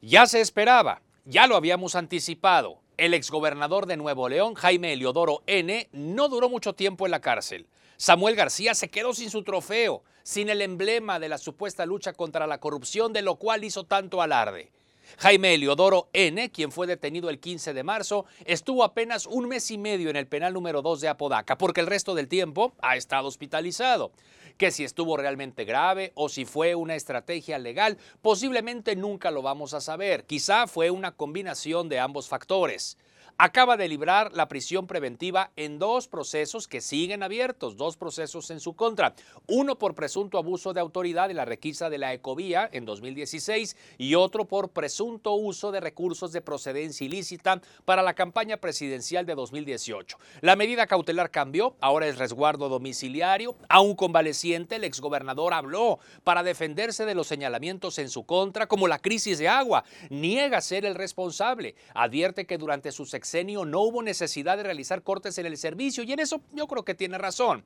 Ya se esperaba, ya lo habíamos anticipado. El exgobernador de Nuevo León, Jaime Eliodoro N., no duró mucho tiempo en la cárcel. Samuel García se quedó sin su trofeo, sin el emblema de la supuesta lucha contra la corrupción, de lo cual hizo tanto alarde. Jaime Eliodoro N., quien fue detenido el 15 de marzo, estuvo apenas un mes y medio en el penal número 2 de Apodaca, porque el resto del tiempo ha estado hospitalizado. Que si estuvo realmente grave o si fue una estrategia legal, posiblemente nunca lo vamos a saber. Quizá fue una combinación de ambos factores acaba de librar la prisión preventiva en dos procesos que siguen abiertos, dos procesos en su contra. Uno por presunto abuso de autoridad en la requisa de la Ecovía en 2016 y otro por presunto uso de recursos de procedencia ilícita para la campaña presidencial de 2018. La medida cautelar cambió, ahora es resguardo domiciliario. A un convaleciente, el exgobernador habló para defenderse de los señalamientos en su contra, como la crisis de agua. Niega ser el responsable. Advierte que durante no hubo necesidad de realizar cortes en el servicio y en eso yo creo que tiene razón.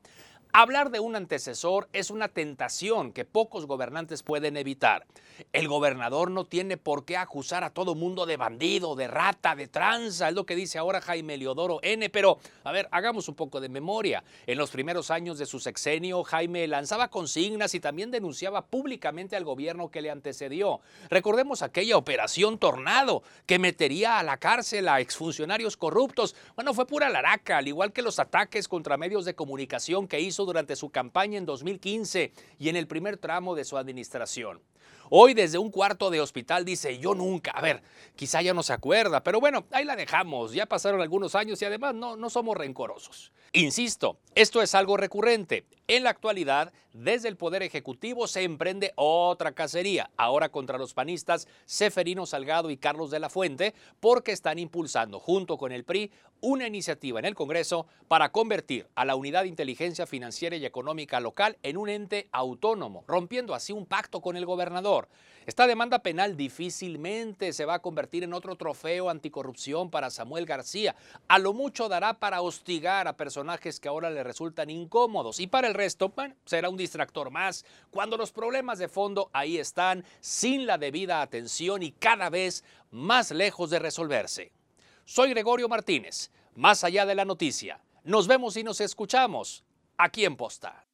Hablar de un antecesor es una tentación que pocos gobernantes pueden evitar. El gobernador no tiene por qué acusar a todo mundo de bandido, de rata, de tranza, es lo que dice ahora Jaime Leodoro N. Pero, a ver, hagamos un poco de memoria. En los primeros años de su sexenio, Jaime lanzaba consignas y también denunciaba públicamente al gobierno que le antecedió. Recordemos aquella operación Tornado que metería a la cárcel a exfuncionarios corruptos. Bueno, fue pura laraca, al igual que los ataques contra medios de comunicación que hizo durante su campaña en 2015 y en el primer tramo de su administración. Hoy desde un cuarto de hospital dice, yo nunca, a ver, quizá ya no se acuerda, pero bueno, ahí la dejamos, ya pasaron algunos años y además no, no somos rencorosos. Insisto, esto es algo recurrente. En la actualidad, desde el Poder Ejecutivo se emprende otra cacería, ahora contra los panistas Seferino Salgado y Carlos de la Fuente, porque están impulsando, junto con el PRI, una iniciativa en el Congreso para convertir a la Unidad de Inteligencia Y Económica Local en un ente autónomo, rompiendo así un pacto con el gobernador. Esta demanda penal difícilmente se va a convertir en otro trofeo anticorrupción para Samuel García. A lo mucho dará para hostigar a personajes que ahora le resultan incómodos y para el resto, será un distractor más cuando los problemas de fondo ahí están sin la debida atención y cada vez más lejos de resolverse. Soy Gregorio Martínez, más allá de la noticia. Nos vemos y nos escuchamos aquí en Posta.